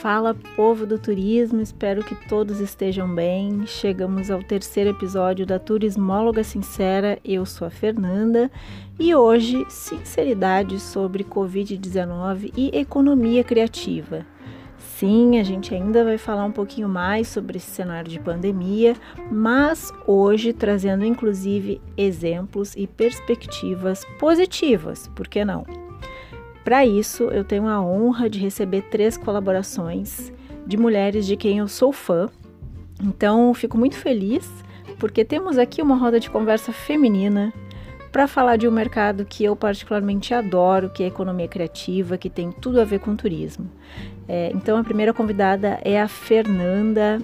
Fala povo do turismo, espero que todos estejam bem. Chegamos ao terceiro episódio da Turismóloga Sincera. Eu sou a Fernanda e hoje, sinceridade sobre Covid-19 e economia criativa. Sim, a gente ainda vai falar um pouquinho mais sobre esse cenário de pandemia, mas hoje trazendo inclusive exemplos e perspectivas positivas, por que não? Para isso, eu tenho a honra de receber três colaborações de mulheres de quem eu sou fã. Então, fico muito feliz porque temos aqui uma roda de conversa feminina para falar de um mercado que eu particularmente adoro, que é a economia criativa, que tem tudo a ver com turismo. É, então, a primeira convidada é a Fernanda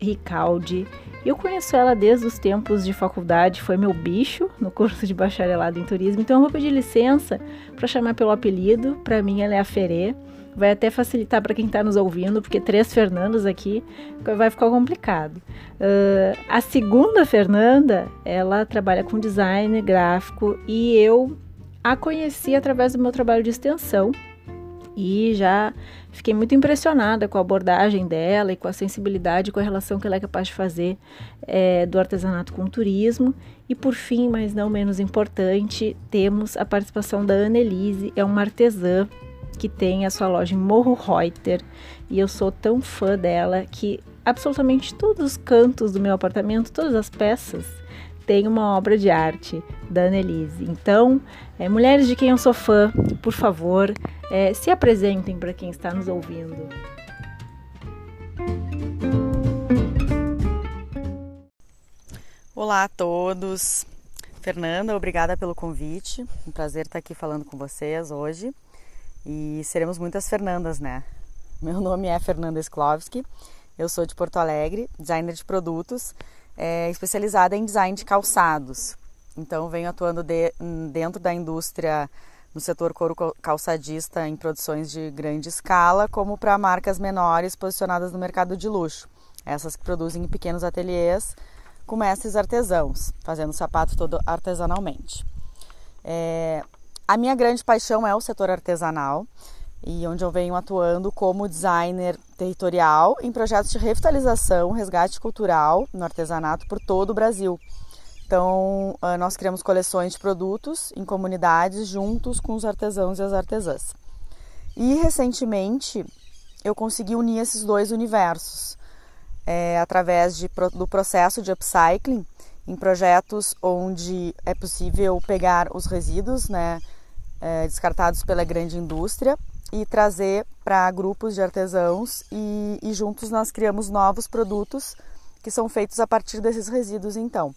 Ricaldi. Eu conheço ela desde os tempos de faculdade, foi meu bicho no curso de bacharelado em turismo, então eu vou pedir licença para chamar pelo apelido. Para mim, ela é a Ferê. Vai até facilitar para quem está nos ouvindo, porque três Fernandas aqui vai ficar complicado. Uh, a segunda Fernanda, ela trabalha com design gráfico e eu a conheci através do meu trabalho de extensão e já fiquei muito impressionada com a abordagem dela e com a sensibilidade, com a relação que ela é capaz de fazer é, do artesanato com o turismo. E por fim, mas não menos importante, temos a participação da Annelise, é uma artesã que tem a sua loja em Morro Reuter e eu sou tão fã dela que absolutamente todos os cantos do meu apartamento, todas as peças, tem uma obra de arte da Annelise. Então, é, mulheres de quem eu sou fã, por favor, é, se apresentem para quem está nos ouvindo. Olá a todos. Fernanda, obrigada pelo convite. Um prazer estar aqui falando com vocês hoje. E seremos muitas Fernandas, né? Meu nome é Fernanda Sklovski. Eu sou de Porto Alegre, designer de produtos, é, especializada em design de calçados. Então, venho atuando de, dentro da indústria no setor couro calçadista em produções de grande escala, como para marcas menores posicionadas no mercado de luxo. Essas que produzem em pequenos ateliês com mestres artesãos, fazendo sapato todo artesanalmente. É, a minha grande paixão é o setor artesanal e onde eu venho atuando como designer territorial em projetos de revitalização, resgate cultural no artesanato por todo o Brasil. Então, ah, nós criamos coleções de produtos em comunidades juntos com os artesãos e as artesãs. E recentemente eu consegui unir esses dois universos é, através de, do processo de upcycling em projetos onde é possível pegar os resíduos né, é, descartados pela grande indústria e trazer para grupos de artesãos e, e juntos nós criamos novos produtos que são feitos a partir desses resíduos então.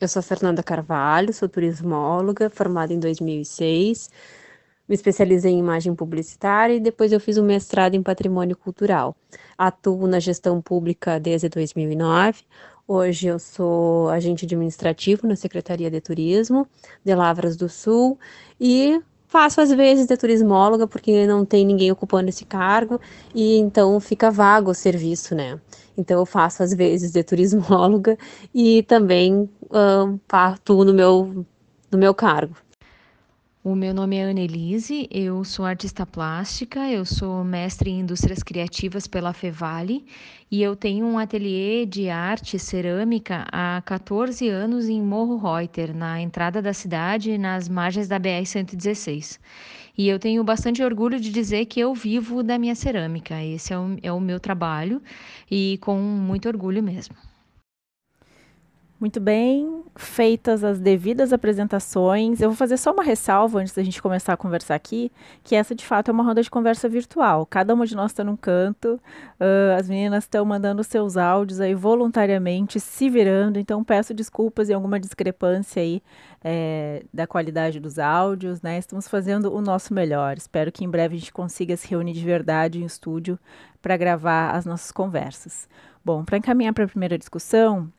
Eu sou Fernanda Carvalho, sou turismóloga, formada em 2006. Me especializei em imagem publicitária e depois eu fiz um mestrado em patrimônio cultural. Atuo na gestão pública desde 2009. Hoje eu sou agente administrativo na Secretaria de Turismo de Lavras do Sul e faço às vezes de turismóloga porque não tem ninguém ocupando esse cargo e então fica vago o serviço, né? Então eu faço às vezes de turismóloga e também uh, atuo no meu, no meu cargo. O meu nome é Annelise, eu sou artista plástica, eu sou mestre em indústrias criativas pela Fevale e eu tenho um ateliê de arte cerâmica há 14 anos em Morro Reuter, na entrada da cidade, nas margens da BR-116. E eu tenho bastante orgulho de dizer que eu vivo da minha cerâmica, esse é o, é o meu trabalho e com muito orgulho mesmo. Muito bem, feitas as devidas apresentações, eu vou fazer só uma ressalva antes da gente começar a conversar aqui, que essa de fato é uma roda de conversa virtual. Cada uma de nós está num canto, uh, as meninas estão mandando seus áudios aí voluntariamente, se virando, então peço desculpas em alguma discrepância aí é, da qualidade dos áudios, né? Estamos fazendo o nosso melhor. Espero que em breve a gente consiga se reunir de verdade em estúdio para gravar as nossas conversas. Bom, para encaminhar para a primeira discussão,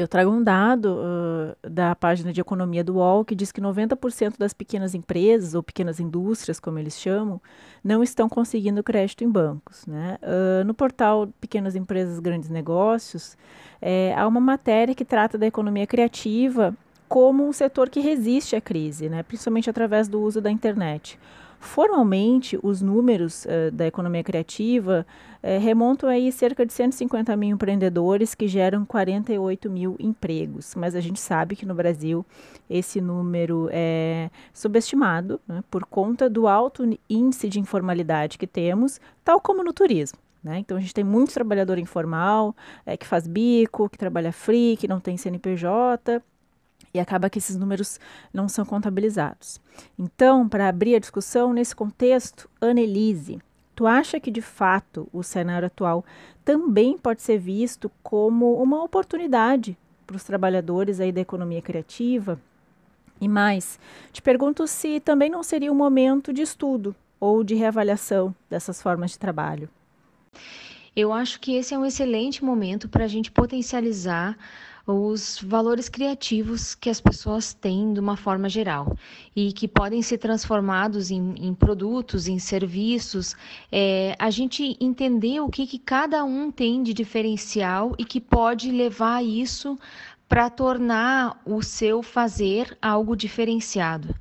eu trago um dado uh, da página de economia do UOL que diz que 90% das pequenas empresas, ou pequenas indústrias, como eles chamam, não estão conseguindo crédito em bancos. Né? Uh, no portal Pequenas Empresas Grandes Negócios, é, há uma matéria que trata da economia criativa como um setor que resiste à crise, né? principalmente através do uso da internet. Formalmente, os números uh, da economia criativa uh, remontam aí cerca de 150 mil empreendedores que geram 48 mil empregos. Mas a gente sabe que no Brasil esse número é subestimado né, por conta do alto índice de informalidade que temos, tal como no turismo. Né? Então a gente tem muito trabalhador informal, é, que faz bico, que trabalha free, que não tem CNPJ, e acaba que esses números não são contabilizados. Então, para abrir a discussão nesse contexto, Annelise, tu acha que de fato o cenário atual também pode ser visto como uma oportunidade para os trabalhadores aí da economia criativa? E mais, te pergunto se também não seria um momento de estudo ou de reavaliação dessas formas de trabalho. Eu acho que esse é um excelente momento para a gente potencializar os valores criativos que as pessoas têm de uma forma geral e que podem ser transformados em, em produtos, em serviços. É, a gente entender o que, que cada um tem de diferencial e que pode levar isso para tornar o seu fazer algo diferenciado.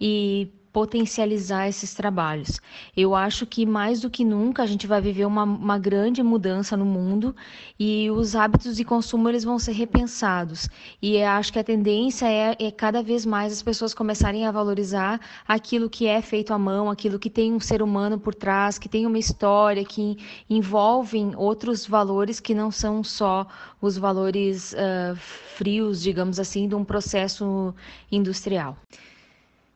E potencializar esses trabalhos. Eu acho que mais do que nunca a gente vai viver uma, uma grande mudança no mundo e os hábitos de consumo eles vão ser repensados. E acho que a tendência é, é cada vez mais as pessoas começarem a valorizar aquilo que é feito à mão, aquilo que tem um ser humano por trás, que tem uma história, que envolvem outros valores que não são só os valores uh, frios, digamos assim, de um processo industrial.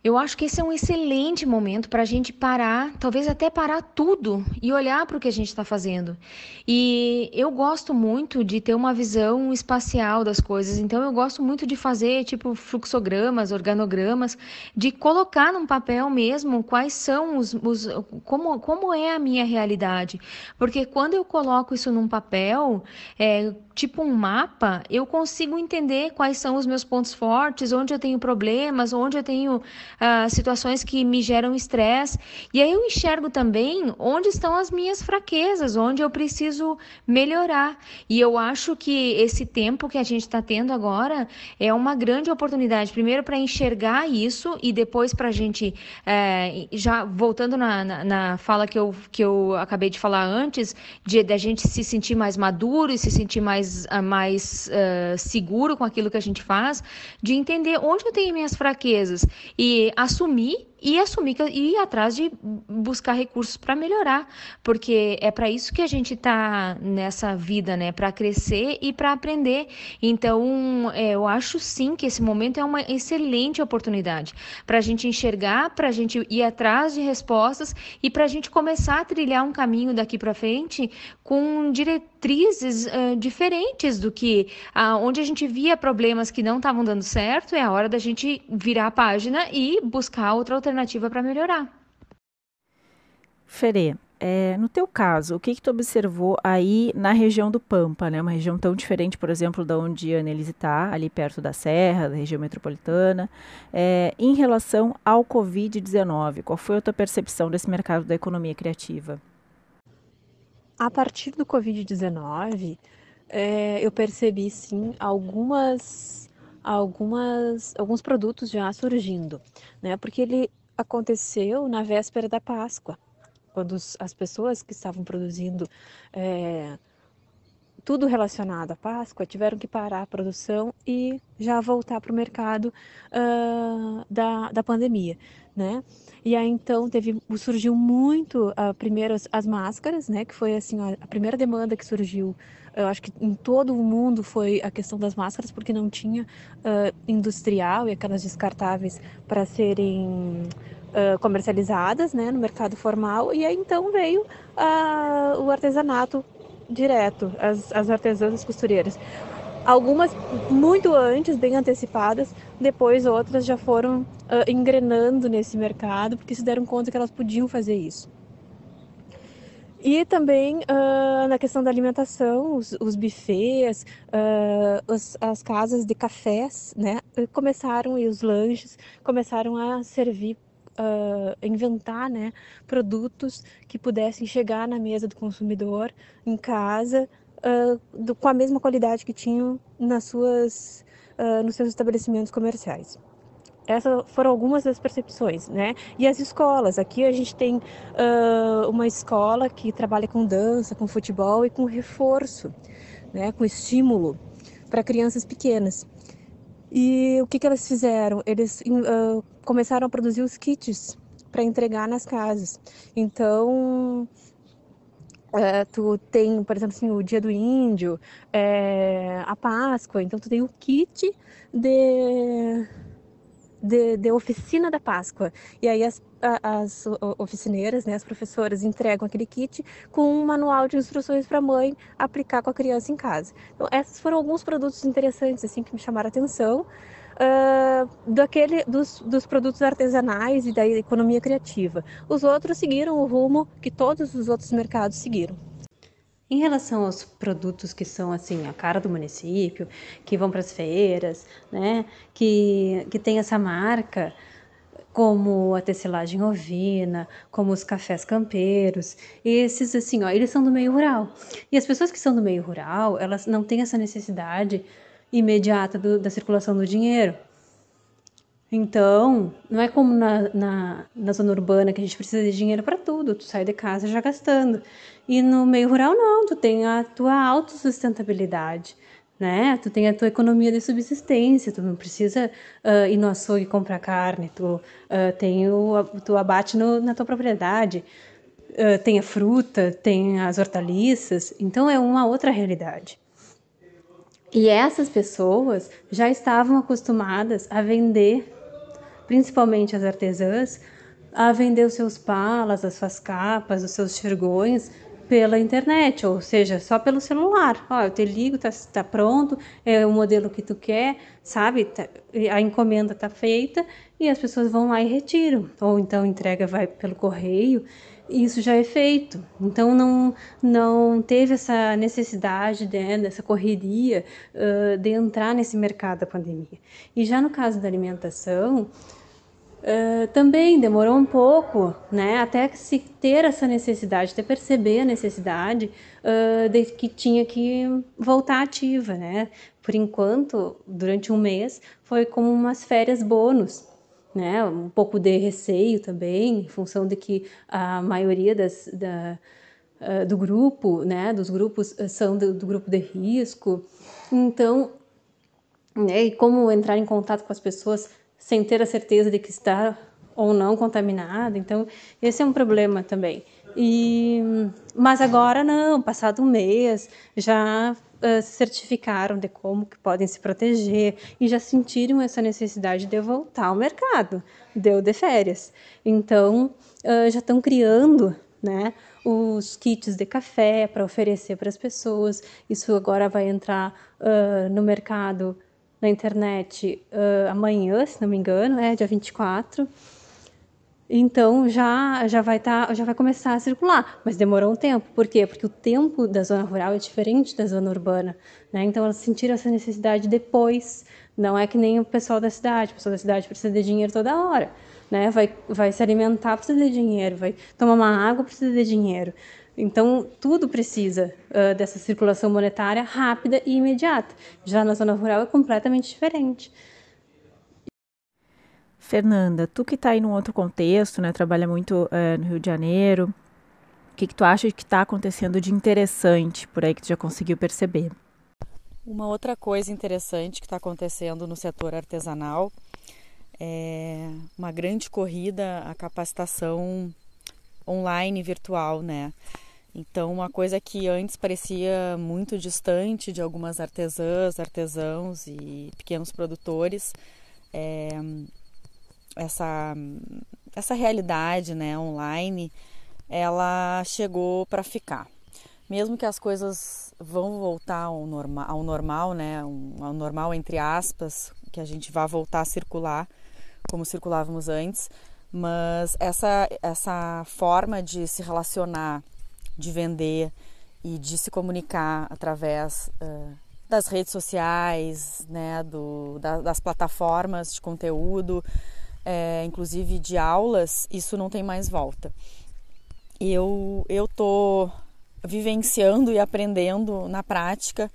Eu acho que esse é um excelente momento para a gente parar, talvez até parar tudo e olhar para o que a gente está fazendo. E eu gosto muito de ter uma visão espacial das coisas, então eu gosto muito de fazer tipo fluxogramas, organogramas, de colocar num papel mesmo quais são os, os como, como é a minha realidade. Porque quando eu coloco isso num papel, é, tipo um mapa, eu consigo entender quais são os meus pontos fortes, onde eu tenho problemas, onde eu tenho uh, situações que me geram estresse. E aí eu enxergo também onde estão as minhas fraquezas, onde eu preciso melhorar. E eu acho que esse tempo que a gente está tendo agora é uma grande oportunidade, primeiro para enxergar isso e depois para a gente, é, já voltando na, na, na, fala que eu, que eu acabei de falar antes, de da gente se sentir mais maduro e se sentir mais mais, ah, mais uh, seguro com aquilo que a gente faz, de entender onde eu tenho minhas fraquezas e assumir e assumir e ir atrás de buscar recursos para melhorar, porque é para isso que a gente está nessa vida, né? Para crescer e para aprender. Então, é, eu acho sim que esse momento é uma excelente oportunidade para a gente enxergar, para a gente ir atrás de respostas e para a gente começar a trilhar um caminho daqui para frente com diretrizes uh, diferentes do que uh, onde a gente via problemas que não estavam dando certo, é a hora da gente virar a página e buscar outra alternativa alternativa para melhorar. Ferê, é, no teu caso, o que, que tu observou aí na região do Pampa, né? Uma região tão diferente, por exemplo, da onde a Annelise está, ali perto da Serra, da região metropolitana, é, em relação ao Covid-19. Qual foi a tua percepção desse mercado da economia criativa? A partir do Covid-19, é, eu percebi sim algumas, algumas, alguns produtos já surgindo, né? Porque ele aconteceu na véspera da Páscoa, quando as pessoas que estavam produzindo é, tudo relacionado à Páscoa tiveram que parar a produção e já voltar para o mercado uh, da, da pandemia, né? E aí então teve surgiu muito uh, primeiro as, as, máscaras, né? Que foi assim a, a primeira demanda que surgiu eu acho que em todo o mundo foi a questão das máscaras, porque não tinha uh, industrial e aquelas descartáveis para serem uh, comercializadas né, no mercado formal. E aí então veio uh, o artesanato direto, as, as artesãs, as costureiras. Algumas muito antes, bem antecipadas, depois outras já foram engrenando nesse mercado, porque se deram conta que elas podiam fazer isso. E também uh, na questão da alimentação, os, os buffets, uh, os, as casas de cafés, né, começaram e os lanches começaram a servir, uh, inventar, né, produtos que pudessem chegar na mesa do consumidor em casa do, com a mesma qualidade que tinham nas suas, nos seus estabelecimentos comerciais. Essas foram algumas das percepções, né? E as escolas. Aqui a gente tem uh, uma escola que trabalha com dança, com futebol e com reforço, né? Com estímulo para crianças pequenas. E o que, que elas fizeram? Eles uh, começaram a produzir os kits para entregar nas casas. Então, é, tu tem, por exemplo, assim, o dia do índio, é, a Páscoa, então tu tem o kit de de, de, oficina da Páscoa. E aí as, as oficineiras, né, as professoras entregam aquele kit com um manual de instruções para a mãe aplicar com a criança em casa. Então, esses foram alguns produtos interessantes assim que me chamaram a atenção. Uh, daquele, dos, dos produtos artesanais e da economia criativa. Os outros seguiram o rumo que todos os outros mercados seguiram. Em relação aos produtos que são assim a cara do município, que vão para as feiras, né, que, que tem essa marca, como a tecelagem ovina, como os cafés campeiros, esses assim, ó, eles são do meio rural. E as pessoas que são do meio rural, elas não têm essa necessidade imediata do, da circulação do dinheiro. Então, não é como na, na, na, zona urbana que a gente precisa de dinheiro para tudo, tu sai de casa já gastando. E no meio rural, não, tu tem a tua autossustentabilidade, né? Tu tem a tua economia de subsistência, tu não precisa uh, ir no açougue comprar carne, tu uh, tem o, tu abate no, na tua propriedade, uh, tem a fruta, tem as hortaliças, então é uma outra realidade. E essas pessoas já estavam acostumadas a vender principalmente as artesãs, a vender os seus palas, as suas capas, os seus xergões pela internet, ou seja, só pelo celular. Ó, eu te ligo, tá, tá pronto, é o modelo que tu quer, sabe? Tá, a encomenda tá feita e as pessoas vão lá e retiram. Ou então entrega vai pelo correio, isso já é feito. Então não não teve essa necessidade né, dessa correria uh, de entrar nesse mercado da pandemia. E já no caso da alimentação, Uh, também demorou um pouco, né, até se ter essa necessidade, até perceber a necessidade uh, de que tinha que voltar ativa, né. Por enquanto, durante um mês, foi como umas férias bônus, né, um pouco de receio também, em função de que a maioria das, da, uh, do grupo, né, dos grupos são do, do grupo de risco, então, né, e como entrar em contato com as pessoas sem ter a certeza de que está ou não contaminado. Então, esse é um problema também. E, mas agora não, passado um mês, já uh, se certificaram de como que podem se proteger e já sentiram essa necessidade de voltar ao mercado, deu de férias. Então, uh, já estão criando né, os kits de café para oferecer para as pessoas. Isso agora vai entrar uh, no mercado na internet amanhã, se não me engano, é dia 24. Então já já vai tá, já vai começar a circular, mas demorou um tempo. Por quê? Porque o tempo da zona rural é diferente da zona urbana, né? Então elas sentiram essa necessidade depois. Não é que nem o pessoal da cidade. O pessoal da cidade precisa de dinheiro toda hora, né? Vai vai se alimentar, precisa de dinheiro, vai tomar uma água, precisa de dinheiro. Então, tudo precisa uh, dessa circulação monetária rápida e imediata. Já na zona rural é completamente diferente. Fernanda, tu que está aí num outro contexto, né, trabalha muito uh, no Rio de Janeiro, o que, que tu acha que está acontecendo de interessante por aí que tu já conseguiu perceber? Uma outra coisa interessante que está acontecendo no setor artesanal é uma grande corrida à capacitação online virtual, né? Então, uma coisa que antes parecia muito distante de algumas artesãs, artesãos e pequenos produtores, é, essa, essa realidade né, online, ela chegou para ficar. Mesmo que as coisas vão voltar ao, norma, ao normal, né, ao normal entre aspas, que a gente vá voltar a circular como circulávamos antes, mas essa, essa forma de se relacionar de vender e de se comunicar através uh, das redes sociais, né, do, da, das plataformas de conteúdo, é, inclusive de aulas, isso não tem mais volta. Eu eu tô vivenciando e aprendendo na prática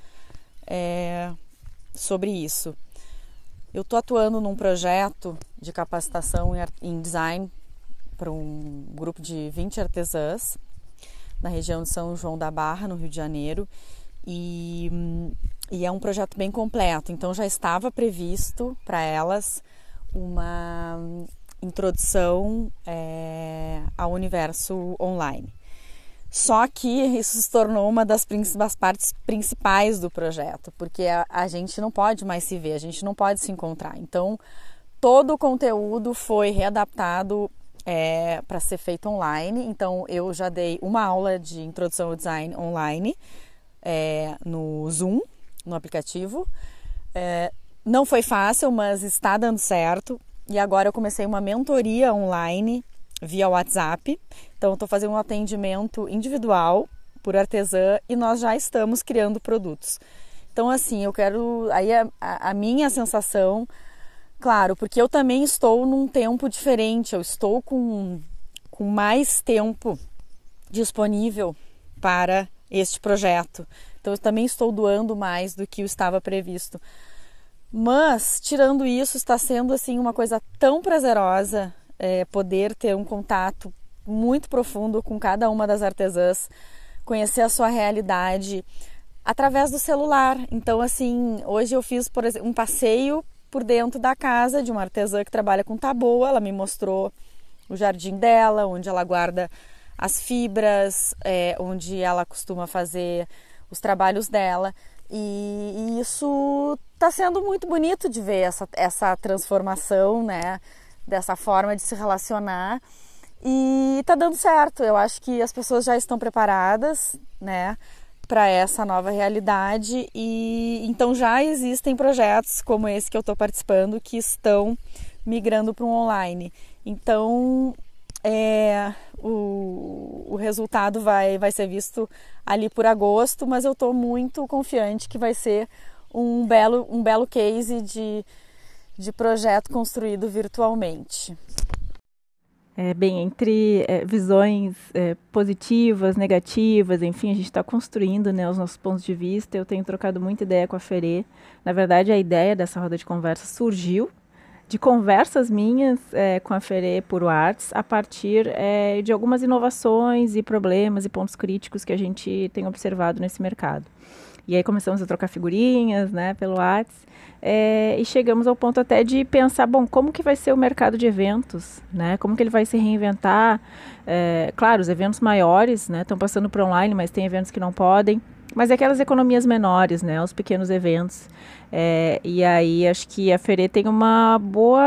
é, sobre isso. Eu estou atuando num projeto de capacitação em design para um grupo de 20 artesãs na região de São João da Barra, no Rio de Janeiro. E, e é um projeto bem completo, então já estava previsto para elas uma introdução é, ao universo online. Só que isso se tornou uma das, das partes principais do projeto, porque a, a, gente não pode mais se ver, a gente não pode se encontrar. Então, todo o conteúdo foi readaptado é, para ser feito online. Então, eu já dei uma aula de introdução ao design online é, no Zoom, no aplicativo. É, não foi fácil, mas está dando certo. E agora eu comecei uma mentoria online via WhatsApp. Então, estou fazendo um atendimento individual por artesã e nós já estamos criando produtos. Então, assim, eu quero. Aí a, a, minha sensação, claro, porque eu também estou num tempo diferente, eu estou com, com mais tempo disponível para este projeto. Então, eu também estou doando mais do que estava previsto. Mas, tirando isso, está sendo assim uma coisa tão prazerosa é, poder ter um contato muito profundo com cada uma das artesãs, conhecer a sua realidade através do celular. Então, assim, hoje eu fiz, por exemplo, um passeio por dentro da casa de uma artesã que trabalha com taboa. Ela me mostrou o jardim dela, onde ela guarda as fibras, é, onde ela costuma fazer os trabalhos dela. E, e isso está sendo muito bonito de ver essa, essa transformação, né? dessa forma de se relacionar e tá dando certo. Eu acho que as pessoas já estão preparadas, né, para essa nova realidade e então já existem projetos como esse que eu estou participando que estão migrando para um online. Então é, o, o resultado vai, vai ser visto ali por agosto, mas eu estou muito confiante que vai ser um belo, um belo case de de projeto construído virtualmente. É, bem, entre é, visões é, positivas, negativas, enfim, a gente está construindo né, os nossos pontos de vista. Eu tenho trocado muita ideia com a Ferê. Na verdade, a ideia dessa roda de conversa surgiu de conversas minhas é, com a Ferê por Arts a partir é, de algumas inovações e problemas e pontos críticos que a gente tem observado nesse mercado. E aí começamos a trocar figurinhas, né, pelo Whats. É, e chegamos ao ponto até de pensar, bom, como que vai ser o mercado de eventos, né? Como que ele vai se reinventar? É, claro, os eventos maiores, né, estão passando para online, mas tem eventos que não podem. Mas é aquelas economias menores, né, os pequenos eventos. É, e aí acho que a Ferê tem uma boa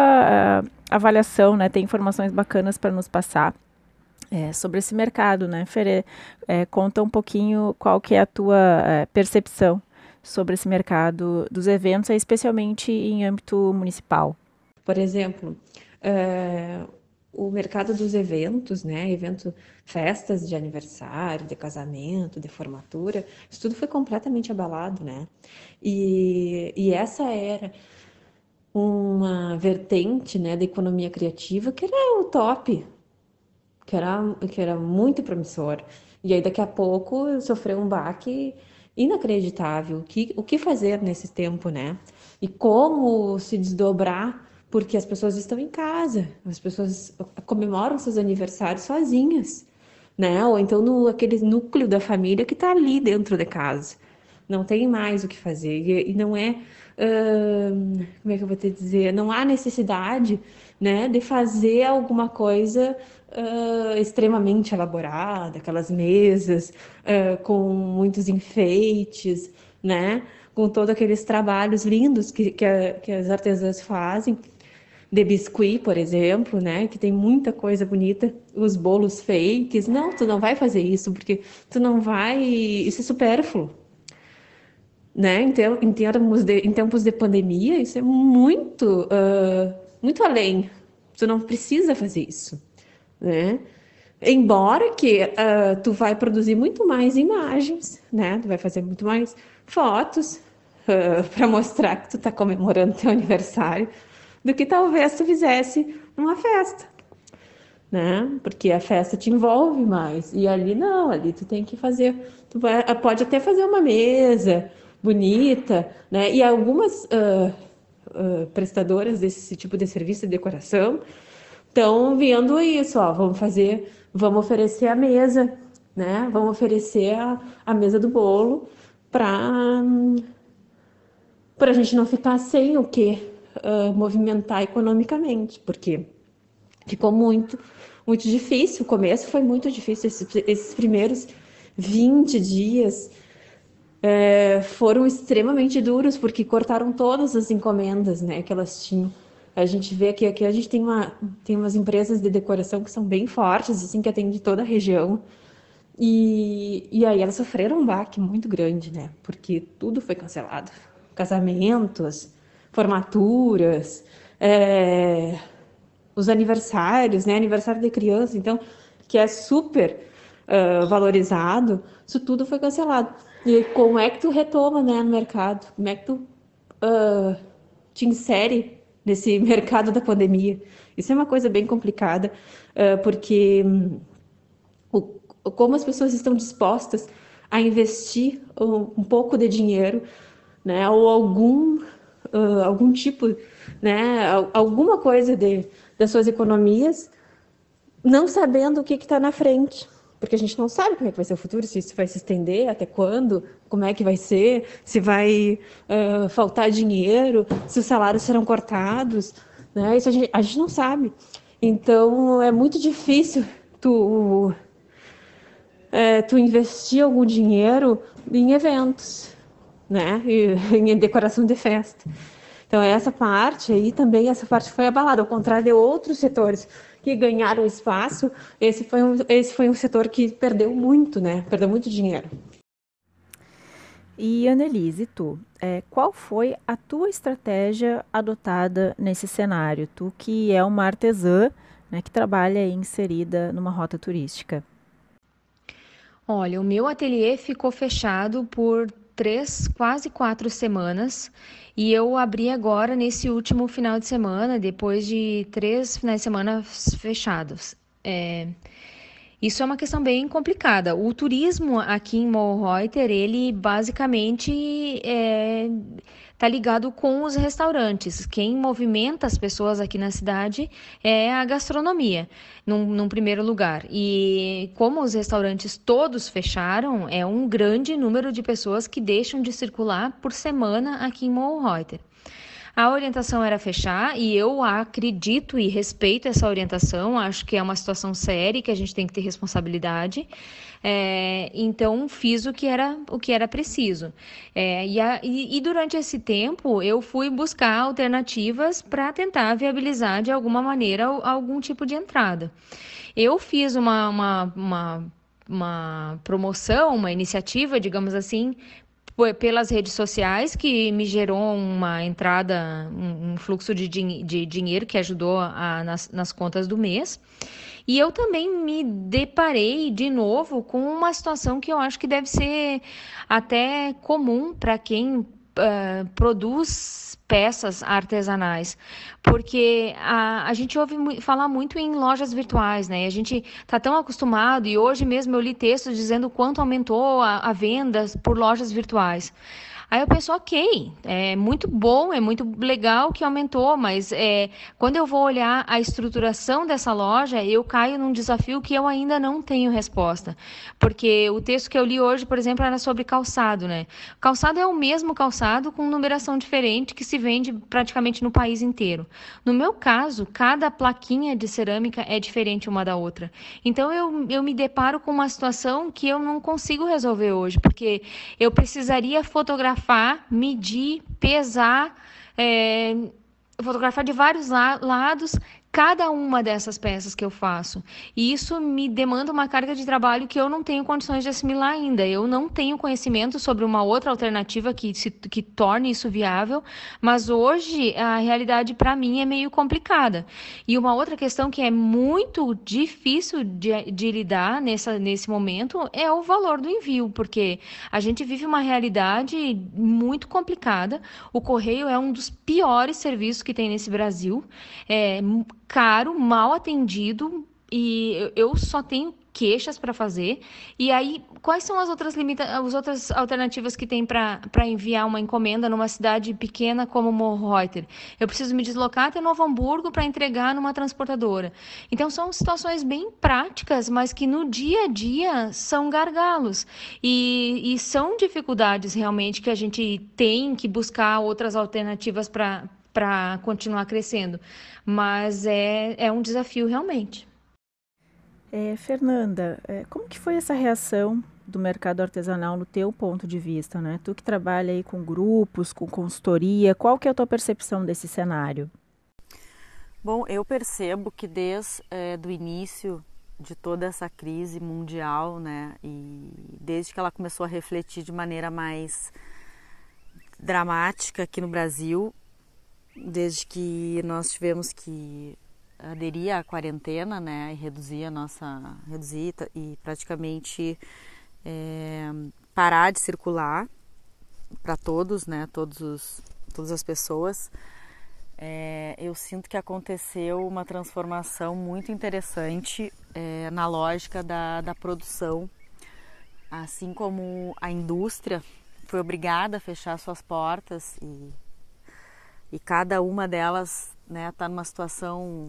uh, avaliação, né? Tem informações bacanas para nos passar é, sobre esse mercado, né, Ferê? É, conta um pouquinho qual que é a tua é, percepção sobre esse mercado dos eventos, especialmente em âmbito municipal. Por exemplo, é, o mercado dos eventos, né, evento, festas de aniversário, de casamento, de formatura, isso tudo foi completamente abalado, né? E, e essa era uma vertente, né, da economia criativa que era o top, que era, que era muito promissor. E aí, daqui a pouco, sofreu um baque inacreditável. O que, o que fazer nesse tempo, né? E como se desdobrar, porque as pessoas estão em casa, as pessoas comemoram seus aniversários sozinhas, né? Ou então no aquele núcleo da família que está ali dentro de casa. Não tem mais o que fazer. E, e não é. Como é que eu vou te dizer? Não há necessidade né, de fazer alguma coisa uh, extremamente elaborada, aquelas mesas uh, com muitos enfeites, né, com todos aqueles trabalhos lindos que, que, a, que as artesãs fazem, de biscuit, por exemplo, né, que tem muita coisa bonita, os bolos fakes, não, tu não vai fazer isso, porque tu não vai, isso é supérfluo, né, em, termos de, em tempos de pandemia, isso é muito... Uh, muito além. Tu não precisa fazer isso, né? Embora que uh, tu vai produzir muito mais imagens, né? Tu vai fazer muito mais fotos uh, ah, para mostrar que tu está comemorando teu aniversário, do que talvez tu fizesse uma festa, né? Porque a festa te envolve mais e ali não, ali tu tem que fazer, tu vai, pode até fazer uma mesa bonita, né? E algumas uh, prestadoras desse tipo de serviço de decoração estão vendo isso, ó, vamos fazer, vamos oferecer a mesa, né? Vamos oferecer a, a mesa do bolo para para a gente não ficar sem o que uh, movimentar economicamente, porque ficou muito muito difícil. O começo foi muito difícil esses, esses primeiros 20 dias é, foram extremamente duros porque cortaram todas as encomendas né, que elas tinham. A gente vê que aqui a gente tem, uma, tem umas empresas de decoração que são bem fortes, assim, que atendem toda a região. E, e aí elas sofreram um baque muito grande, né? Porque tudo foi cancelado. Casamentos, formaturas, é, os aniversários, né? Aniversário de criança, então, que é super uh, valorizado, isso tudo foi cancelado. E como é que tu retoma, né, no mercado? Como é que tu uh, te insere nesse mercado da pandemia? Isso é uma coisa bem complicada, uh, porque um, o, como as pessoas estão dispostas a investir um, um pouco de dinheiro, né, ou algum uh, algum tipo, né, alguma coisa de, das suas economias, não sabendo o que está na frente porque a gente não sabe como é que vai ser o futuro, se isso vai se estender, até quando, como é que vai ser, se vai uh, faltar dinheiro, se os salários serão cortados, né? Isso a gente, a gente não sabe. Então é muito difícil tu, é, tu investir algum dinheiro em eventos, né? E, em decoração de festa. Então essa parte aí também, essa parte foi abalada, ao contrário de outros setores que ganharam espaço, esse foi um, esse foi um setor que perdeu muito, né? Perdeu muito dinheiro. E Annelise, tu, é, qual foi a tua estratégia adotada nesse cenário? Tu que é uma artesã, né, que trabalha inserida numa rota turística. Olha, o meu ateliê ficou fechado por três, quase quatro semanas. E eu abri agora nesse último final de semana, depois de três finais de semana fechados. É, isso é uma questão bem complicada. O turismo aqui em Moorreuter, ele basicamente é, está ligado com os restaurantes. Quem movimenta as pessoas aqui na cidade é a gastronomia, num, num, primeiro lugar. E como os restaurantes todos fecharam, é um grande número de pessoas que deixam de circular por semana aqui em Moorreuter. A orientação era fechar e eu acredito e respeito essa orientação. Acho que é uma situação séria que a gente tem que ter responsabilidade. É, então fiz o que era o que era preciso. É, e, a, e, e, durante esse tempo eu fui buscar alternativas para tentar viabilizar de alguma maneira algum tipo de entrada. Eu fiz uma, uma, uma uma promoção, uma iniciativa, digamos assim, pelas redes sociais, que me gerou uma entrada, um, fluxo de, de dinheiro que ajudou a, nas, nas contas do mês. E eu também me deparei de novo com uma situação que eu acho que deve ser até comum para quem uh, produz peças artesanais, porque a, a gente ouve falar muito em lojas virtuais, né? A gente está tão acostumado, e hoje mesmo eu li textos dizendo quanto aumentou a, a venda por lojas virtuais. Aí eu penso, ok, é muito bom, é muito legal que aumentou, mas é, quando eu vou olhar a estruturação dessa loja, eu caio num desafio que eu ainda não tenho resposta. Porque o texto que eu li hoje, por exemplo, era sobre calçado, né? Calçado é o mesmo calçado com numeração diferente que se vende praticamente no país inteiro. No meu caso, cada plaquinha de cerâmica é diferente uma da outra. Então eu, eu me deparo com uma situação que eu não consigo resolver hoje, porque eu precisaria fotografar fotografar, medir, pesar, é, fotografar de vários la lados cada uma dessas peças que eu faço. E isso me demanda uma carga de trabalho que eu não tenho condições de assimilar ainda. Eu não tenho conhecimento sobre uma outra alternativa que, se, que torne isso viável, mas hoje a realidade para mim é meio complicada. E uma outra questão que é muito difícil de, de lidar nessa, nesse momento é o valor do envio, porque a gente vive uma realidade muito complicada. O correio é um dos piores serviços que tem nesse Brasil. É, caro, mal atendido e eu só tenho queixas para fazer. E aí, quais são as outras limita as outras alternativas que tem para enviar uma encomenda numa cidade pequena como Morreuter? Eu preciso me deslocar até Novo Hamburgo para entregar numa transportadora. Então são situações bem práticas, mas que no dia a dia são gargalos e, e são dificuldades realmente que a gente tem que buscar outras alternativas para para continuar crescendo, mas é, é um desafio realmente. É, Fernanda, é, como que foi essa reação do mercado artesanal no teu ponto de vista, né? Tu que trabalha aí com grupos, com consultoria, qual que é a tua percepção desse cenário? Bom, eu percebo que desde é, do início de toda essa crise mundial, né, e desde que ela começou a refletir de maneira mais dramática aqui no Brasil, desde que nós tivemos que aderir à quarentena, né, e reduzir a nossa, reduzir e praticamente é, parar de circular para todos, né, todos os, todas as pessoas. É, eu sinto que aconteceu uma transformação muito interessante é, na lógica da, da produção, assim como a indústria foi obrigada a fechar suas portas e, e cada uma delas está né, tá numa situação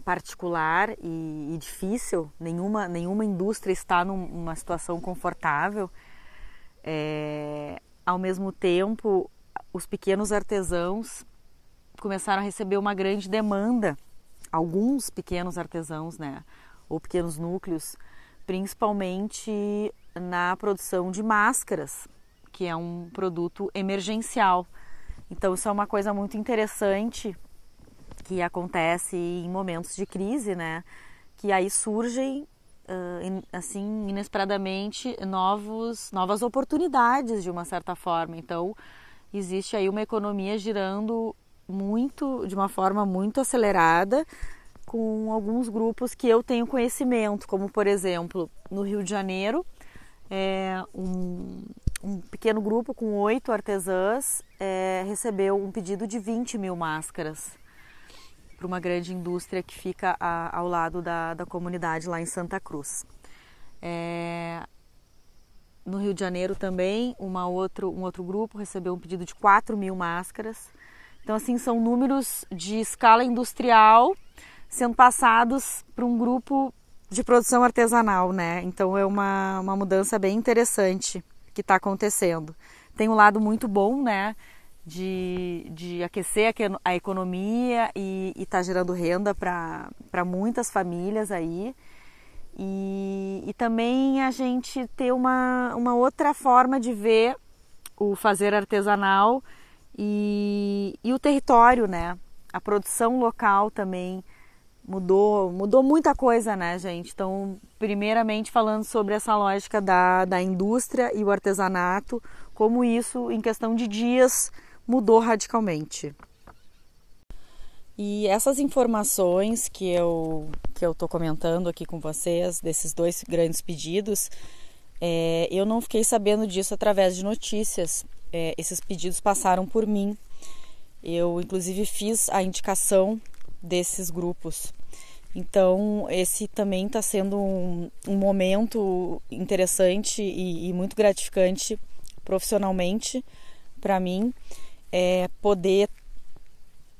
particular e, e, difícil, nenhuma, nenhuma indústria está numa situação confortável. É, ao mesmo tempo, os pequenos artesãos começaram a receber uma grande demanda, alguns pequenos artesãos, né, ou pequenos núcleos, principalmente na produção de máscaras, que é um produto emergencial. Então, isso é uma coisa muito interessante que acontece em momentos de crise, né? Que aí surgem assim inesperadamente novos novas oportunidades de uma certa forma. Então existe aí uma economia girando muito de uma forma muito acelerada com alguns grupos que eu tenho conhecimento, como por exemplo no Rio de Janeiro é, um, um pequeno grupo com oito artesãs é, recebeu um pedido de 20 mil máscaras para uma grande indústria que fica a, ao lado da, da comunidade lá em Santa Cruz. É, no Rio de Janeiro também, uma outro, um outro grupo recebeu um pedido de 4 mil máscaras. Então, assim, são números de escala industrial sendo passados para um grupo de produção artesanal, né? Então, é uma, uma mudança bem interessante que está acontecendo. Tem um lado muito bom, né? de, de aquecer a economia e estar tá gerando renda para muitas famílias aí. E, e também a gente ter uma, uma outra forma de ver o fazer artesanal e, e o território, né? A produção local também mudou, mudou muita coisa, né, gente? Então, primeiramente falando sobre essa lógica da, da indústria e o artesanato, como isso em questão de dias mudou radicalmente. E essas informações que eu que eu estou comentando aqui com vocês desses dois grandes pedidos, é, eu não fiquei sabendo disso através de notícias. É, esses pedidos passaram por mim. Eu inclusive fiz a indicação desses grupos. Então esse também está sendo um, um, momento interessante e, e muito gratificante profissionalmente para mim é, poder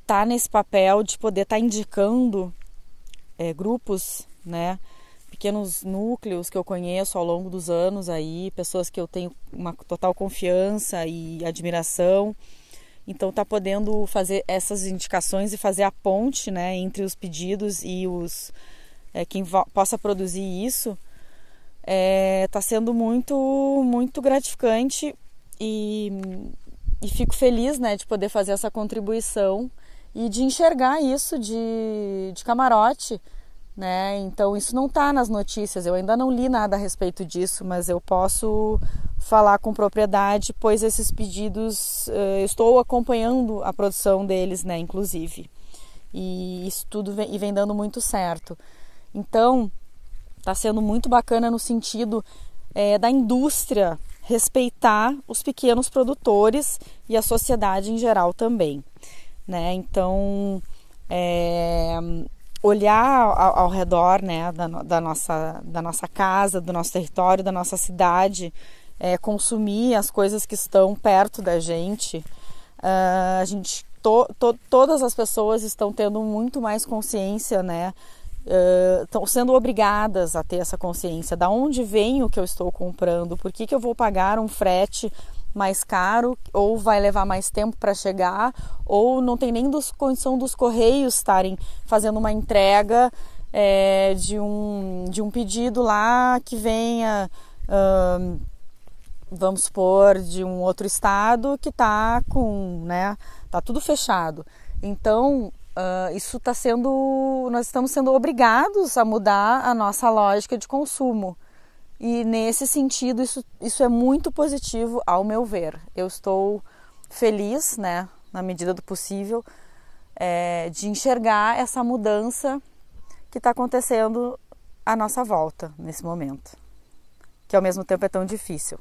estar tá nesse papel de poder estar tá indicando é, grupos, né? Pequenos núcleos que eu conheço ao longo dos anos aí, pessoas que eu tenho uma total confiança e admiração. Então tá podendo fazer essas indicações e fazer a ponte, né, entre os pedidos e os é, quem possa produzir isso, está é, sendo muito muito gratificante e e fico feliz né, de poder fazer essa contribuição e de enxergar isso de, de camarote. Né? Então, isso não está nas notícias, eu ainda não li nada a respeito disso, mas eu posso falar com propriedade, pois esses pedidos, uh, estou acompanhando a produção deles, né, inclusive. E isso tudo vem, e vem dando muito certo. Então, está sendo muito bacana no sentido é, da indústria respeitar os pequenos produtores e a sociedade em geral também. Né? Então, é, olhar ao, ao redor né, da, da, nossa, da nossa casa, do nosso território, da nossa cidade, é, consumir as coisas que estão perto da gente. Uh, a gente to, to, todas as pessoas estão tendo muito mais consciência, né? Uh, estão sendo obrigadas a ter essa consciência. Da onde vem o que eu estou comprando? Por que, que eu vou pagar um frete mais caro ou vai levar mais tempo para chegar ou não tem nem dos, condição dos correios estarem fazendo uma entrega é, de, um, de um pedido lá que venha vamos supor de um outro estado que está com né tá tudo fechado. Então uh, isso está sendo nós estamos sendo obrigados a mudar a nossa lógica de consumo e nesse sentido, isso, isso é muito positivo ao meu ver. Eu estou feliz, né, na medida do possível, é, de enxergar essa mudança que está acontecendo à nossa volta nesse momento, que ao mesmo tempo é tão difícil.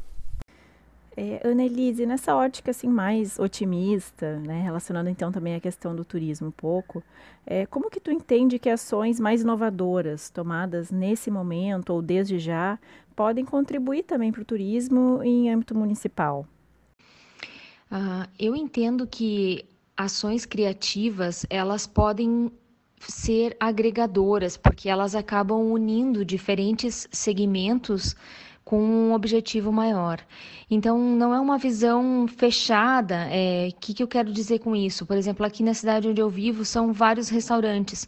É, Ana Elise, nessa ótica assim mais otimista, né, relacionando então também a questão do turismo um pouco, é, como que tu entende que ações mais inovadoras tomadas nesse momento ou desde já podem contribuir também para o turismo em âmbito municipal? Uh, eu entendo que ações criativas elas podem ser agregadoras porque elas acabam unindo diferentes segmentos com um objetivo maior. Então, não é uma visão fechada. O é, que, que eu quero dizer com isso? Por exemplo, aqui na cidade onde eu vivo são vários restaurantes.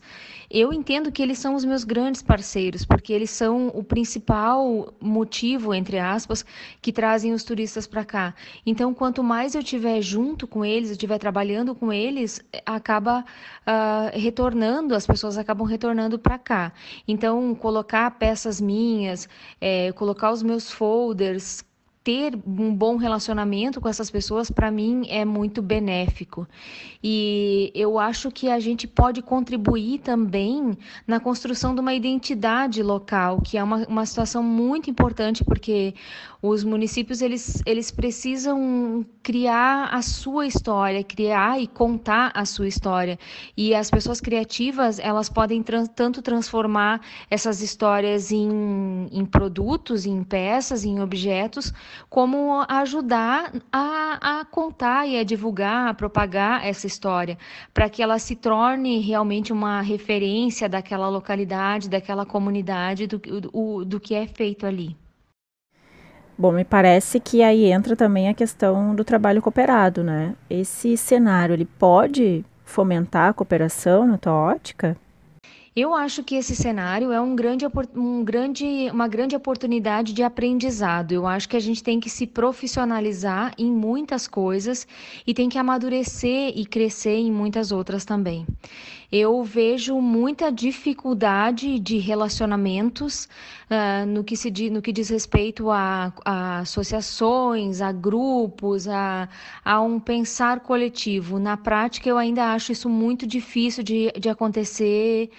Eu entendo que eles são os meus grandes parceiros, porque eles são o principal motivo, entre aspas, que trazem os turistas para cá. Então, quanto mais eu estiver junto com eles, eu estiver trabalhando com eles, acaba uh, retornando, as pessoas acabam retornando para cá. Então, colocar peças minhas, é, colocar os meus folders, ter um bom relacionamento com essas pessoas, para mim, é muito benéfico. E eu acho que a gente pode contribuir também na construção de uma identidade local, que é uma, uma situação muito importante, porque os municípios eles, eles precisam criar a sua história, criar e contar a sua história. E as pessoas criativas, elas podem trans, tanto transformar essas histórias em, em produtos, em peças, em objetos, como ajudar a, a contar e a divulgar, a propagar essa história, para que ela se torne realmente uma referência daquela localidade, daquela comunidade, do, do, do que é feito ali. Bom, me parece que aí entra também a questão do trabalho cooperado, né? Esse cenário, ele pode fomentar a cooperação na tua ótica? Eu acho que esse cenário é um grande, um grande, uma grande oportunidade de aprendizado. Eu acho que a gente tem que se profissionalizar em muitas coisas e tem que amadurecer e crescer em muitas outras também. Eu vejo muita dificuldade de relacionamentos uh, no, que se, no que diz respeito a, a associações, a grupos, a, a um pensar coletivo. Na prática, eu ainda acho isso muito difícil de, de acontecer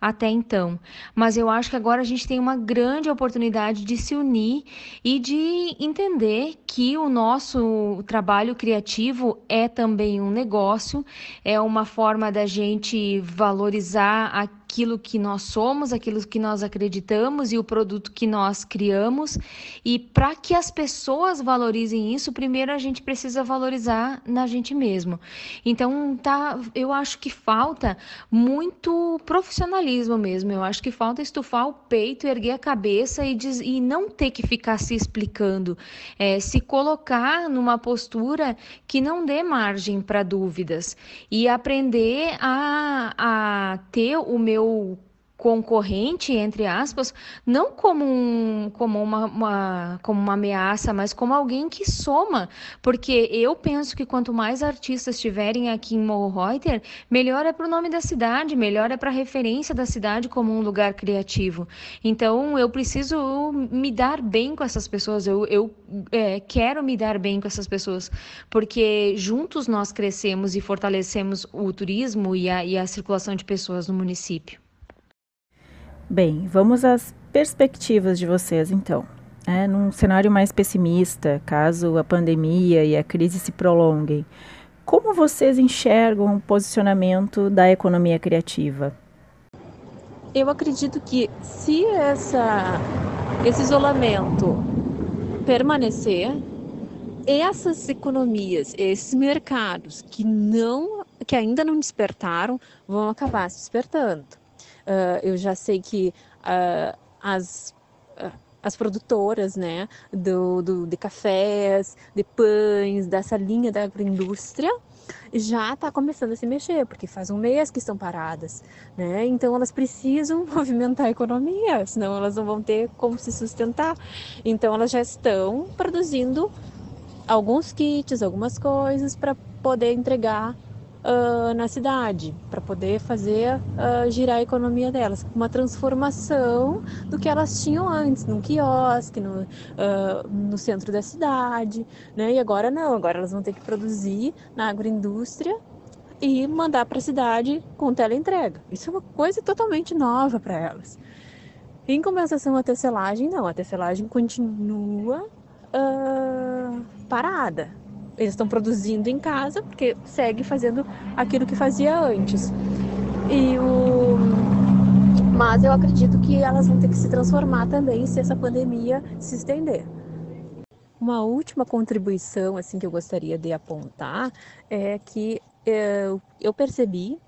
até então. Mas eu acho que agora a gente tem uma grande oportunidade de se unir e de entender que o nosso trabalho criativo é também um negócio, é uma forma da gente valorizar a aquilo que nós somos, aquilo que nós acreditamos e o produto que nós criamos. E para que as pessoas valorizem isso, primeiro a gente precisa valorizar na gente mesmo. Então, tá, eu acho que falta muito profissionalismo mesmo. Eu acho que falta estufar o peito, erguer a cabeça e, diz, e não ter que ficar se explicando, é, se colocar numa postura que não dê margem para dúvidas e aprender a, a ter o meu meu concorrente, entre aspas, não como, um, como, uma, uma, como uma ameaça, mas como alguém que soma, porque eu penso que quanto mais artistas estiverem aqui em Morro Reuter, melhor é para o nome da cidade, melhor é para a referência da cidade como um lugar criativo. Então, eu preciso me dar bem com essas pessoas, eu, eu é, quero me dar bem com essas pessoas, porque juntos nós crescemos e fortalecemos o turismo e a, e a circulação de pessoas no município. Bem, vamos às perspectivas de vocês então. É, num cenário mais pessimista, caso a pandemia e a crise se prolonguem, como vocês enxergam o posicionamento da economia criativa? eu acredito que se essa, esse isolamento permanecer, essas economias, esses mercados que não, que ainda não despertaram, vão acabar se despertando. Uh, eu já sei que uh, as uh, as produtoras, né, do, do, de cafés, de pães, dessa linha da agroindústria, já está começando a se mexer, porque faz um mês que estão paradas, né? Então elas precisam movimentar a economia, senão elas não vão ter como se sustentar. Então elas já estão produzindo alguns kits, algumas coisas para poder entregar uh, na cidade, para poder fazer uh, girar a economia delas. Uma transformação do que elas tinham antes, num quiosque, no, uh, no centro da cidade. Né? E agora não, agora elas vão ter que produzir na agroindústria e mandar para a cidade com teleentrega. Isso é uma coisa totalmente nova para elas. Em compensação, a tecelagem, não, a tecelagem continua uh, parada. Eles estão produzindo em casa porque segue fazendo aquilo que fazia antes. E o mas eu acredito que elas vão ter que se transformar também se essa pandemia se estender. Uma última contribuição assim que eu gostaria de apontar é que eu, é, eu percebi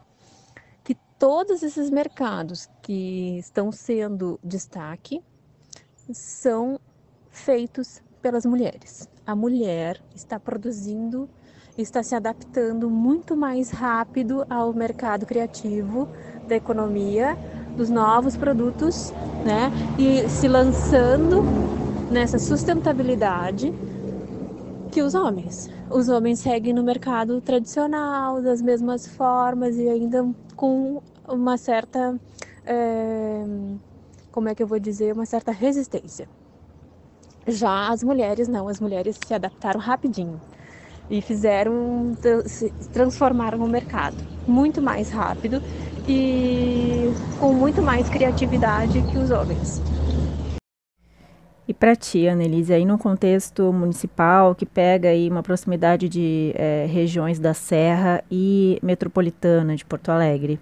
que todos esses mercados que estão sendo destaque são feitos pelas mulheres. A mulher está produzindo, está se adaptando muito mais rápido ao mercado criativo da economia, dos novos produtos, né? E se lançando nessa sustentabilidade que os homens. Os homens seguem no mercado tradicional, das mesmas formas e ainda com uma certa. É, como é que eu vou dizer? Uma certa resistência. Já as mulheres não, as mulheres se adaptaram rapidinho e fizeram se transformaram o mercado muito mais rápido e com muito mais criatividade que os homens. E para ti, Annelise, aí no contexto municipal, que pega aí uma proximidade de é, regiões da Serra e metropolitana de Porto Alegre,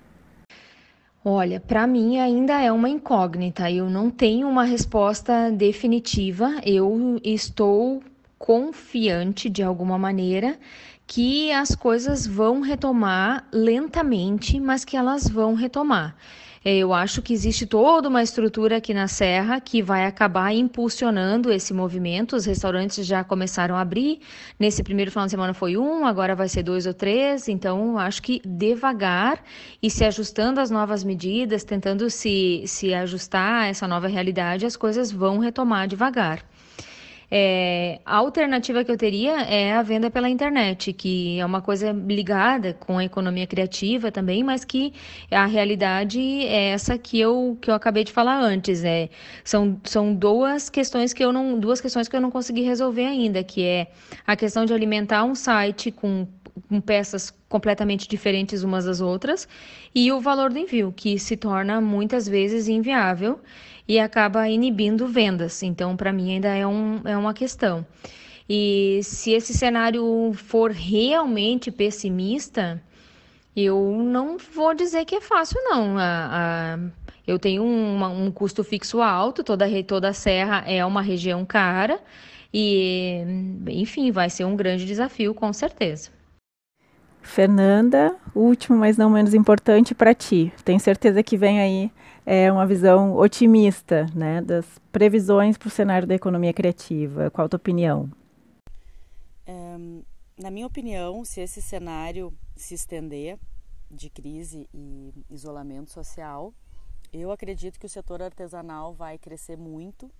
Olha, para mim ainda é uma incógnita. Eu não tenho uma resposta definitiva. Eu estou confiante de alguma maneira que as coisas vão retomar lentamente, mas que elas vão retomar. É, eu acho que existe toda uma estrutura aqui na Serra que vai acabar impulsionando esse movimento. Os restaurantes já começaram a abrir. Nesse primeiro final de semana foi um, agora vai ser dois ou três. Então, acho que devagar e se ajustando às novas medidas, tentando se, se ajustar a essa nova realidade, as coisas vão retomar devagar. É, a alternativa que eu teria é a venda pela internet, que é uma coisa ligada com a economia criativa também, mas que a realidade é essa que eu, que eu acabei de falar antes. É, são, são duas questões que eu não duas questões que eu não consegui resolver ainda, que é a questão de alimentar um site com com peças completamente diferentes umas das outras, e o valor do envio, que se torna muitas vezes inviável e acaba inibindo vendas. Então, para mim, ainda é, um, é uma questão. E se esse cenário for realmente pessimista, eu não vou dizer que é fácil, não. A, a, eu tenho um, um custo fixo alto, toda, toda a serra é uma região cara, e, enfim, vai ser um grande desafio, com certeza. Fernanda, último, mas não menos importante para ti. Tenho certeza que vem aí é, uma visão otimista né, das previsões para o cenário da economia criativa. Qual a tua opinião? Um, na minha opinião, se esse cenário se estender de crise e isolamento social, eu acredito que o setor artesanal vai crescer muito.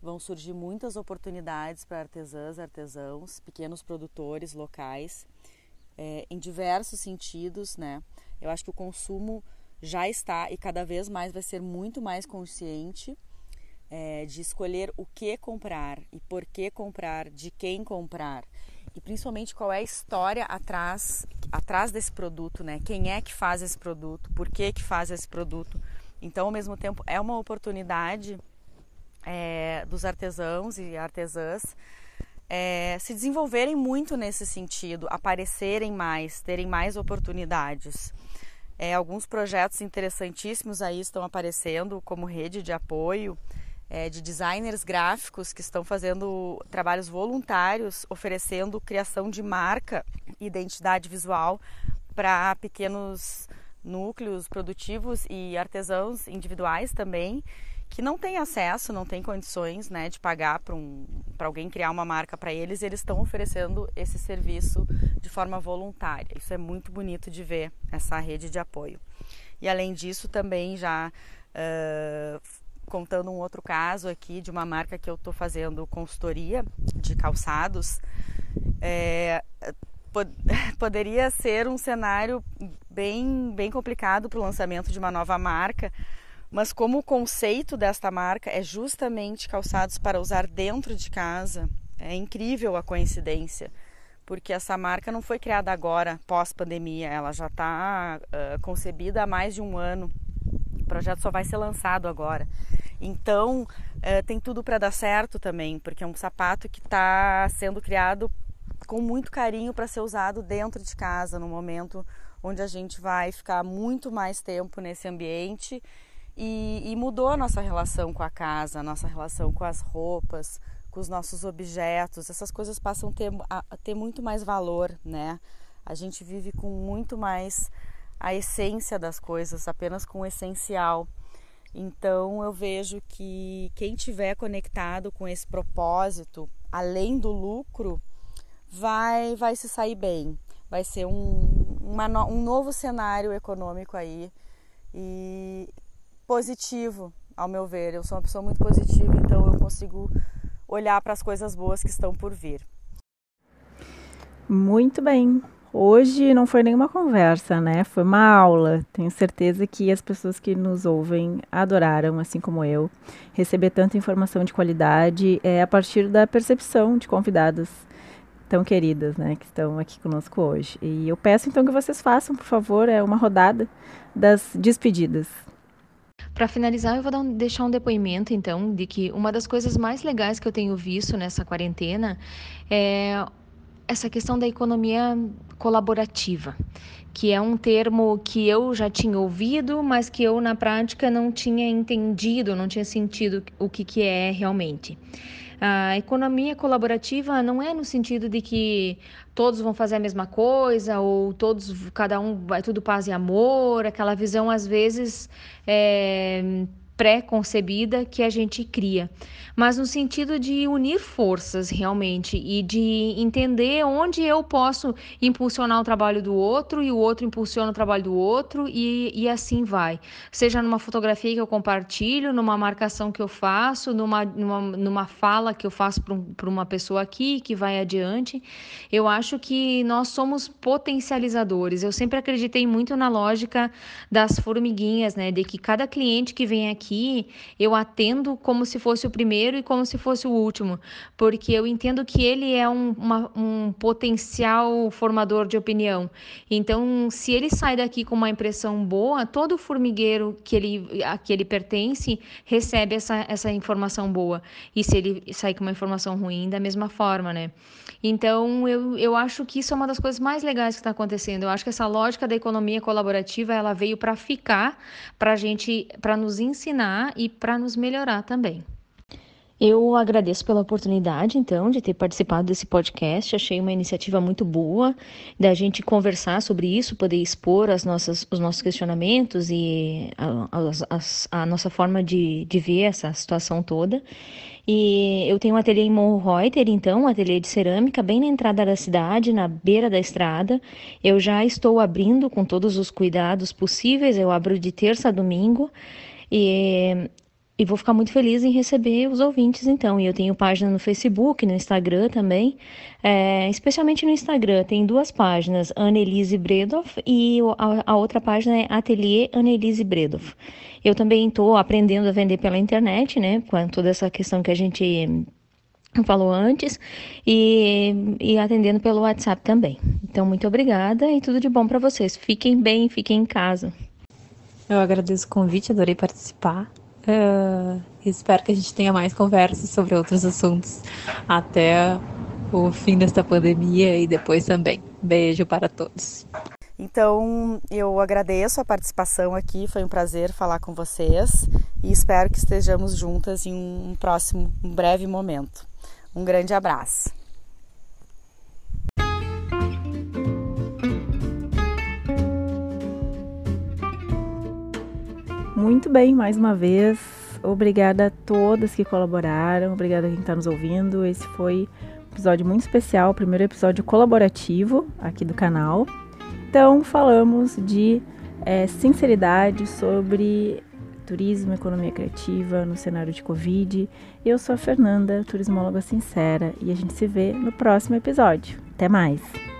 Vão surgir muitas oportunidades para artesãs, artesãos, pequenos produtores locais é, em diversos sentidos, né? Eu acho que o consumo já está e cada vez mais vai ser muito mais consciente é, de escolher o que comprar e por que comprar, de quem comprar e principalmente qual é a história atrás atrás desse produto, né? Quem é que faz esse produto, por que que faz esse produto. Então, ao mesmo tempo, é uma oportunidade é, dos artesãos e artesãs é, se desenvolverem muito nesse sentido, aparecerem mais, terem mais oportunidades. É, alguns projetos interessantíssimos aí estão aparecendo como rede de apoio é, de designers gráficos que estão fazendo trabalhos voluntários, oferecendo criação de marca e identidade visual para pequenos núcleos produtivos e artesãos individuais também que não têm acesso, não têm condições né, de pagar para um, alguém criar uma marca para eles, eles estão oferecendo esse serviço de forma voluntária. Isso é muito bonito de ver, essa rede de apoio. E além disso, também já uh, contando um outro caso aqui de uma marca que eu estou fazendo consultoria de calçados, é, pod poderia ser um cenário bem, bem complicado para o lançamento de uma nova marca, mas como o conceito desta marca é justamente calçados para usar dentro de casa, é incrível a coincidência, porque essa marca não foi criada agora, pós-pandemia, ela já está uh, concebida há mais de um ano. O projeto só vai ser lançado agora. Então, uh, tem tudo para dar certo também, porque é um sapato que está sendo criado com muito carinho para ser usado dentro de casa, no momento onde a gente vai ficar muito mais tempo nesse ambiente e, e, mudou a nossa relação com a casa, a nossa relação com as roupas, com os nossos objetos. Essas coisas passam a ter, a, ter muito mais valor, né? A gente vive com muito mais a essência das coisas, apenas com o essencial. Então eu vejo que quem tiver conectado com esse propósito, além do lucro, vai vai se sair bem. Vai ser um, uma, um novo cenário econômico aí. E positivo, ao meu ver. Eu sou uma pessoa muito positiva, então eu consigo olhar para as coisas boas que estão por vir. Muito bem. Hoje não foi nenhuma conversa, né? Foi uma aula. Tenho certeza que as pessoas que nos ouvem adoraram, assim como eu, receber tanta informação de qualidade é a partir da percepção de convidadas tão queridas, né, que estão aqui conosco hoje. E eu peço então que vocês façam, por favor, é uma rodada das despedidas. Para finalizar, eu vou um, deixar um depoimento, então, de que uma das coisas mais legais que eu tenho visto nessa quarentena é essa questão da economia colaborativa, que é um termo que eu já tinha ouvido, mas que eu na prática não tinha entendido, não tinha sentido o que, que é realmente. A economia colaborativa não é no sentido de que todos vão fazer a mesma coisa ou todos, cada um vai tudo paz e amor, aquela visão às vezes é, pré-concebida que a gente cria, mas no sentido de unir forças realmente e de entender onde eu posso impulsionar o trabalho do outro e o outro impulsiona o trabalho do outro e, e assim vai. Seja numa fotografia que eu compartilho, numa marcação que eu faço, numa, numa, numa fala que eu faço para um, uma pessoa aqui que vai adiante. Eu acho que nós somos potencializadores. Eu sempre acreditei muito na lógica das formiguinhas, né? De que cada cliente que vem aqui aqui, eu atendo como se fosse o primeiro e como se fosse o último, porque eu entendo que ele é um, uma, um potencial formador de opinião. Então, se ele sai daqui com uma impressão boa, todo formigueiro que ele, a que ele pertence recebe essa, essa informação boa. E se ele sair com uma informação ruim, da mesma forma, né? Então, eu, eu acho que isso é uma das coisas mais legais que está acontecendo. Eu acho que essa lógica da economia colaborativa, ela veio para ficar, para gente, para nos ensinar e para nos melhorar também. Eu agradeço pela oportunidade, então, de ter participado desse podcast. Achei uma iniciativa muito boa da gente conversar sobre isso, poder expor as nossas, os nossos questionamentos e a, a, a nossa forma de, de ver essa situação toda. E eu tenho um ateliê em Monreuter, então, um ateliê de cerâmica, bem na entrada da cidade, na beira da estrada. Eu já estou abrindo com todos os cuidados possíveis, eu abro de terça a domingo. E, e vou ficar muito feliz em receber os ouvintes, então. E eu tenho página no Facebook, no Instagram também. É, especialmente no Instagram, tem duas páginas, Annelise Bredoff e a, a outra página é Ateliê Annelise Bredoff. Eu também estou aprendendo a vender pela internet, né? Com toda essa questão que a gente falou antes e, e atendendo pelo WhatsApp também. Então, muito obrigada e tudo de bom para vocês. Fiquem bem, fiquem em casa. Eu agradeço o convite, adorei participar. Uh, espero que a gente tenha mais conversas sobre outros assuntos até o fim desta pandemia e depois também. Beijo para todos. Então, eu agradeço a participação aqui, foi um prazer falar com vocês e espero que estejamos juntas em um próximo, um breve momento. Um grande abraço. Muito bem, mais uma vez. Obrigada a todas que colaboraram, obrigada a quem está nos ouvindo. Esse foi um episódio muito especial, o primeiro episódio colaborativo aqui do canal. Então, falamos de é, sinceridade sobre turismo, economia criativa no cenário de Covid. Eu sou a Fernanda, turismóloga sincera, e a gente se vê no próximo episódio. Até mais!